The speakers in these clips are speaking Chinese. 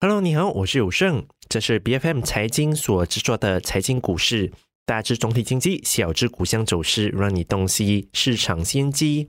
Hello，你好，我是有胜，这是 B F M 财经所制作的财经股市，大致总体经济，小至股乡走势，让你洞悉市场先机。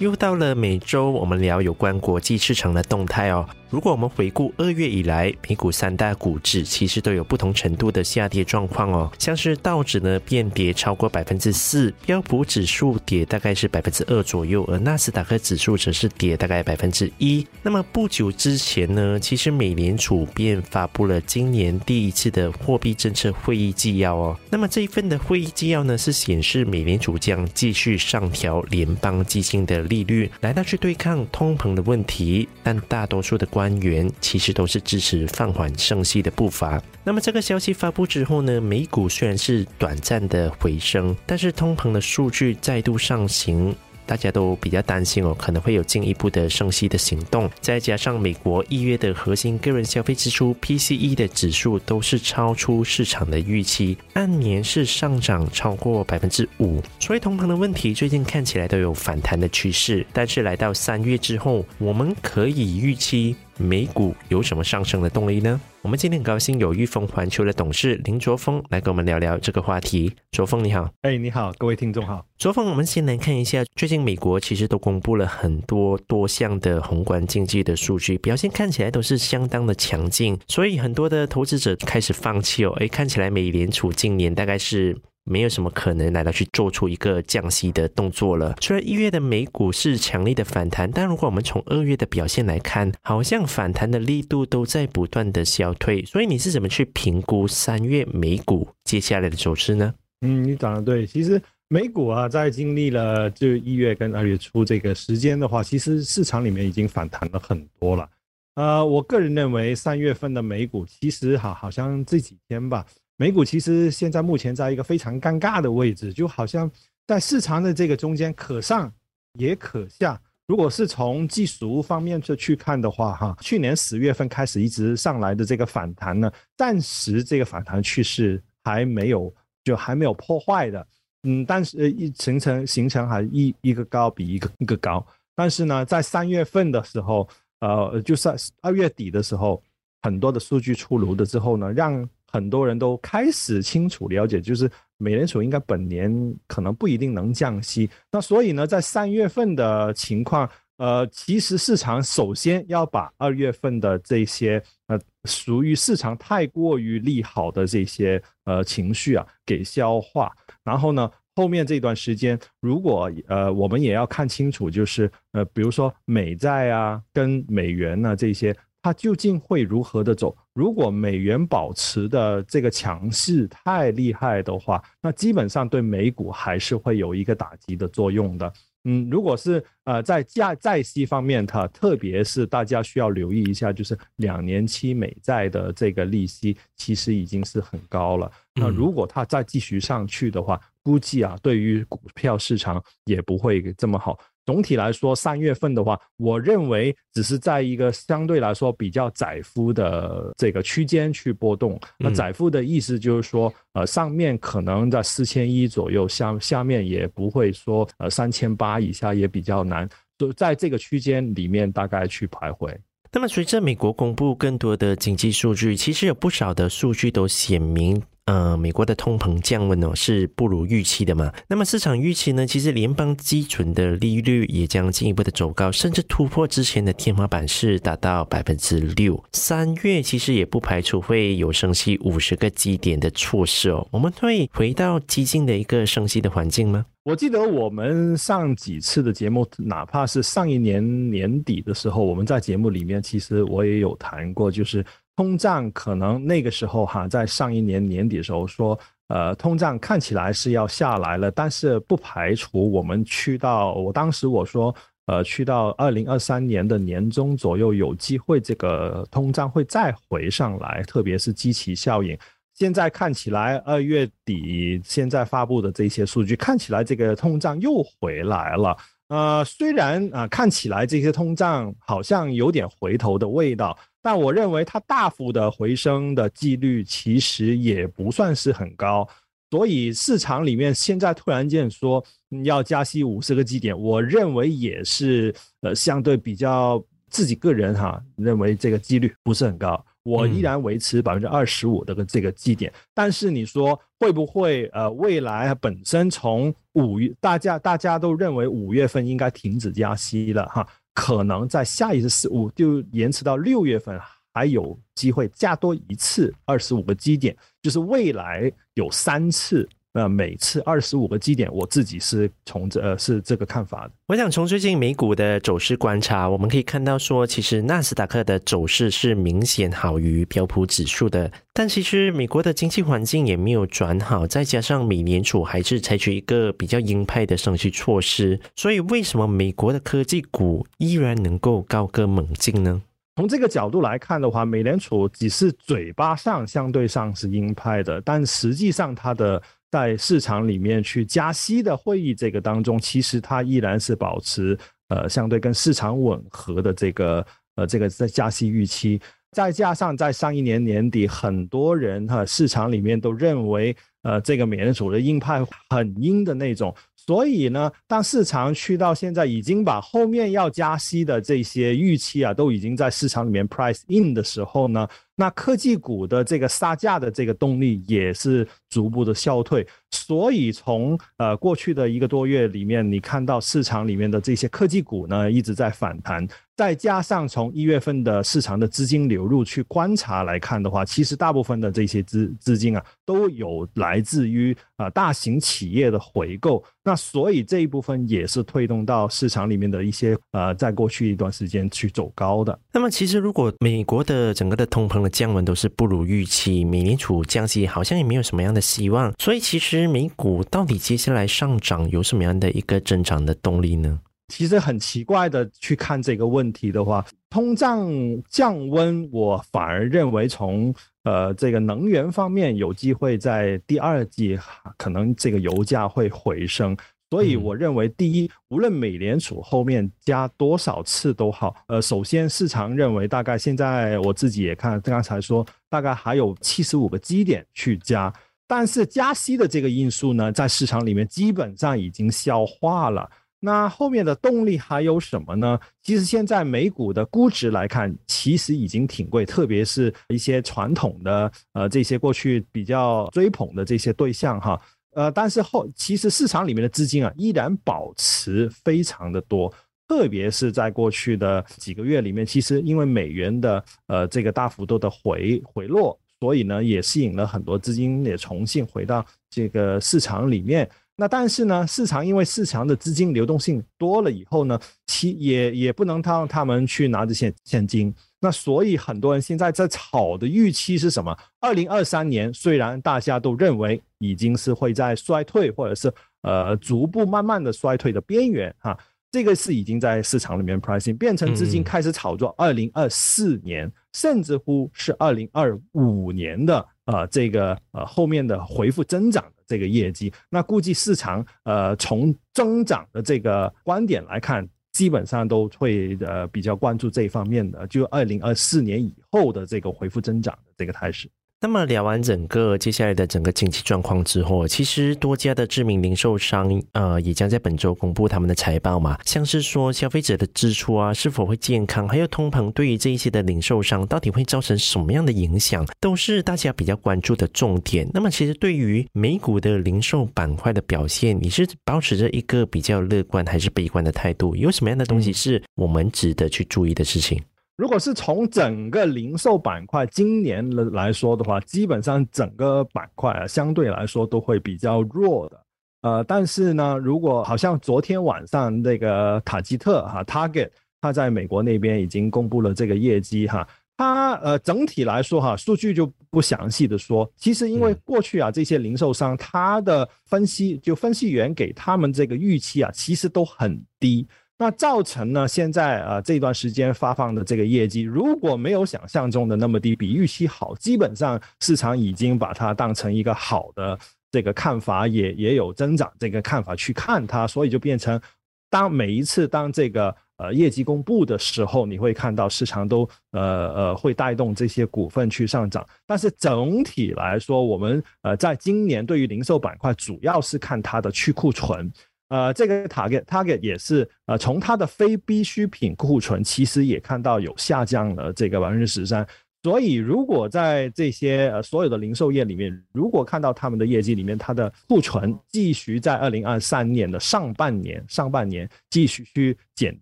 又到了每周我们聊有关国际市场的动态哦。如果我们回顾二月以来，美股三大股指其实都有不同程度的下跌状况哦。像是道指呢，变跌超过百分之四，标普指数跌大概是百分之二左右，而纳斯达克指数则是跌大概百分之一。那么不久之前呢，其实美联储便发布了今年第一次的货币政策会议纪要哦。那么这一份的会议纪要呢，是显示美联储将继续上调联邦基金的利率，来到去对抗通膨的问题，但大多数的。官员其实都是支持放缓升息的步伐。那么这个消息发布之后呢，美股虽然是短暂的回升，但是通膨的数据再度上行。大家都比较担心哦，可能会有进一步的升息的行动。再加上美国一月的核心个人消费支出 PCE 的指数都是超出市场的预期，按年是上涨超过百分之五。所以通膨的问题最近看起来都有反弹的趋势。但是来到三月之后，我们可以预期。美股有什么上升的动力呢？我们今天很高兴有裕丰环球的董事林卓峰来跟我们聊聊这个话题。卓峰你好，哎你好，各位听众好。卓峰，我们先来看一下，最近美国其实都公布了很多多项的宏观经济的数据，表现看起来都是相当的强劲，所以很多的投资者开始放弃哦。哎，看起来美联储今年大概是。没有什么可能来到去做出一个降息的动作了。虽然一月的美股是强力的反弹，但如果我们从二月的表现来看，好像反弹的力度都在不断的消退。所以你是怎么去评估三月美股接下来的走势呢？嗯，你讲的对。其实美股啊，在经历了就一月跟二月初这个时间的话，其实市场里面已经反弹了很多了。呃，我个人认为三月份的美股其实好好像这几天吧。美股其实现在目前在一个非常尴尬的位置，就好像在市场的这个中间可上也可下。如果是从技术方面去去看的话，哈，去年十月份开始一直上来的这个反弹呢，暂时这个反弹趋势还没有就还没有破坏的，嗯，但是一形成形成还一一个高比一个一个高。但是呢，在三月份的时候，呃，就是二月底的时候，很多的数据出炉了之后呢，让很多人都开始清楚了解，就是美联储应该本年可能不一定能降息。那所以呢，在三月份的情况，呃，其实市场首先要把二月份的这些呃属于市场太过于利好的这些呃情绪啊给消化。然后呢，后面这段时间，如果呃我们也要看清楚，就是呃比如说美债啊跟美元呢这些。它究竟会如何的走？如果美元保持的这个强势太厉害的话，那基本上对美股还是会有一个打击的作用的。嗯，如果是呃在价债息方面，它特别是大家需要留意一下，就是两年期美债的这个利息其实已经是很高了。那如果它再继续上去的话，估计啊对于股票市场也不会这么好。总体来说，三月份的话，我认为只是在一个相对来说比较窄幅的这个区间去波动。那窄幅的意思就是说，呃，上面可能在四千一左右，下下面也不会说呃三千八以下也比较难，就在这个区间里面大概去徘徊。那么，随着美国公布更多的经济数据，其实有不少的数据都显明。呃，美国的通膨降温哦是不如预期的嘛？那么市场预期呢？其实联邦基准的利率也将进一步的走高，甚至突破之前的天花板是达到百分之六。三月其实也不排除会有升息五十个基点的措施哦。我们会回到激进的一个升息的环境吗？我记得我们上几次的节目，哪怕是上一年年底的时候，我们在节目里面其实我也有谈过，就是。通胀可能那个时候哈，在上一年年底的时候说，呃，通胀看起来是要下来了，但是不排除我们去到，我当时我说，呃，去到二零二三年的年中左右，有机会这个通胀会再回上来，特别是基期效应。现在看起来二月底现在发布的这些数据，看起来这个通胀又回来了。呃，虽然啊看起来这些通胀好像有点回头的味道。但我认为它大幅的回升的几率其实也不算是很高。所以市场里面现在突然间说要加息五十个基点，我认为也是呃相对比较自己个人哈认为这个几率不是很高。我依然维持百分之二十五的这个基点，但是你说会不会呃未来本身从五月大家大家都认为五月份应该停止加息了哈，可能在下一次四五就延迟到六月份还有机会加多一次二十五个基点，就是未来有三次。那每次二十五个基点，我自己是从这呃是这个看法的。我想从最近美股的走势观察，我们可以看到说，其实纳斯达克的走势是明显好于标普指数的。但其实美国的经济环境也没有转好，再加上美联储还是采取一个比较鹰派的升息措施，所以为什么美国的科技股依然能够高歌猛进呢？从这个角度来看的话，美联储只是嘴巴上相对上是鹰派的，但实际上它的。在市场里面去加息的会议这个当中，其实它依然是保持呃相对跟市场吻合的这个呃这个在加息预期，再加上在上一年年底，很多人哈市场里面都认为呃这个美联储的鹰派很鹰的那种，所以呢，当市场去到现在已经把后面要加息的这些预期啊都已经在市场里面 price in 的时候呢。那科技股的这个杀价的这个动力也是逐步的消退，所以从呃过去的一个多月里面，你看到市场里面的这些科技股呢一直在反弹，再加上从一月份的市场的资金流入去观察来看的话，其实大部分的这些资资金啊都有来自于啊大型企业的回购，那所以这一部分也是推动到市场里面的一些呃在过去一段时间去走高的。那么其实如果美国的整个的通膨的降温都是不如预期，美联储降息好像也没有什么样的希望，所以其实美股到底接下来上涨有什么样的一个增长的动力呢？其实很奇怪的去看这个问题的话，通胀降温，我反而认为从呃这个能源方面有机会在第二季可能这个油价会回升。所以我认为，第一，无论美联储后面加多少次都好，呃，首先市场认为大概现在我自己也看，刚才说大概还有七十五个基点去加，但是加息的这个因素呢，在市场里面基本上已经消化了。那后面的动力还有什么呢？其实现在美股的估值来看，其实已经挺贵，特别是一些传统的呃这些过去比较追捧的这些对象哈。呃，但是后其实市场里面的资金啊，依然保持非常的多，特别是在过去的几个月里面，其实因为美元的呃这个大幅度的回回落，所以呢也吸引了很多资金也重新回到这个市场里面。那但是呢，市场因为市场的资金流动性多了以后呢，其也也不能让他们去拿着现现金。那所以很多人现在在炒的预期是什么？二零二三年虽然大家都认为已经是会在衰退，或者是呃逐步慢慢的衰退的边缘哈，这个是已经在市场里面 pricing 变成资金开始炒作二零二四年，甚至乎是二零二五年的呃这个呃后面的回复增长的这个业绩。那估计市场呃从增长的这个观点来看。基本上都会呃比较关注这一方面的，就二零二四年以后的这个回复增长的这个态势。那么聊完整个接下来的整个经济状况之后，其实多家的知名零售商呃也将在本周公布他们的财报嘛，像是说消费者的支出啊是否会健康，还有通膨对于这一些的零售商到底会造成什么样的影响，都是大家比较关注的重点。那么其实对于美股的零售板块的表现，你是保持着一个比较乐观还是悲观的态度？有什么样的东西是我们值得去注意的事情？如果是从整个零售板块今年来说的话，基本上整个板块啊相对来说都会比较弱的。呃，但是呢，如果好像昨天晚上那个塔吉特哈 Target，它在美国那边已经公布了这个业绩哈，它呃整体来说哈数据就不详细的说，其实因为过去啊这些零售商它的分析就分析员给他们这个预期啊其实都很低。那造成呢？现在啊，这段时间发放的这个业绩，如果没有想象中的那么低，比预期好，基本上市场已经把它当成一个好的这个看法，也也有增长这个看法去看它，所以就变成，当每一次当这个呃业绩公布的时候，你会看到市场都呃呃会带动这些股份去上涨。但是整体来说，我们呃在今年对于零售板块主要是看它的去库存。呃，这个 target target 也是呃，从它的非必需品库存，其实也看到有下降了这个百分之十三。所以，如果在这些呃所有的零售业里面，如果看到他们的业绩里面，它的库存继续在二零二三年的上半年上半年继续去减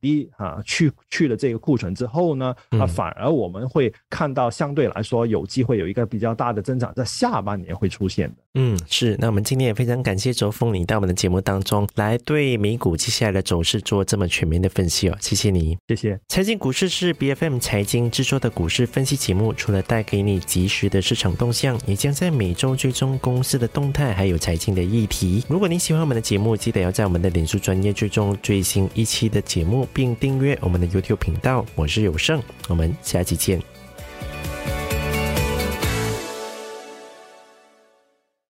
低啊，去去了这个库存之后呢，啊，反而我们会看到相对来说有机会有一个比较大的增长，在下半年会出现的。嗯，是。那我们今天也非常感谢周峰你到我们的节目当中来对美股接下来的走势做这么全面的分析哦，谢谢你，谢谢。财经股市是 B F M 财经制作的股市分析节目，除了带给你及时的市场动向，也将在每周追踪公司的动态，还有财经的议题。如果您喜欢我们的节目，记得要在我们的脸书专业追踪最新一期的节目，并订阅我们的 YouTube 频道。我是有胜，我们下期见。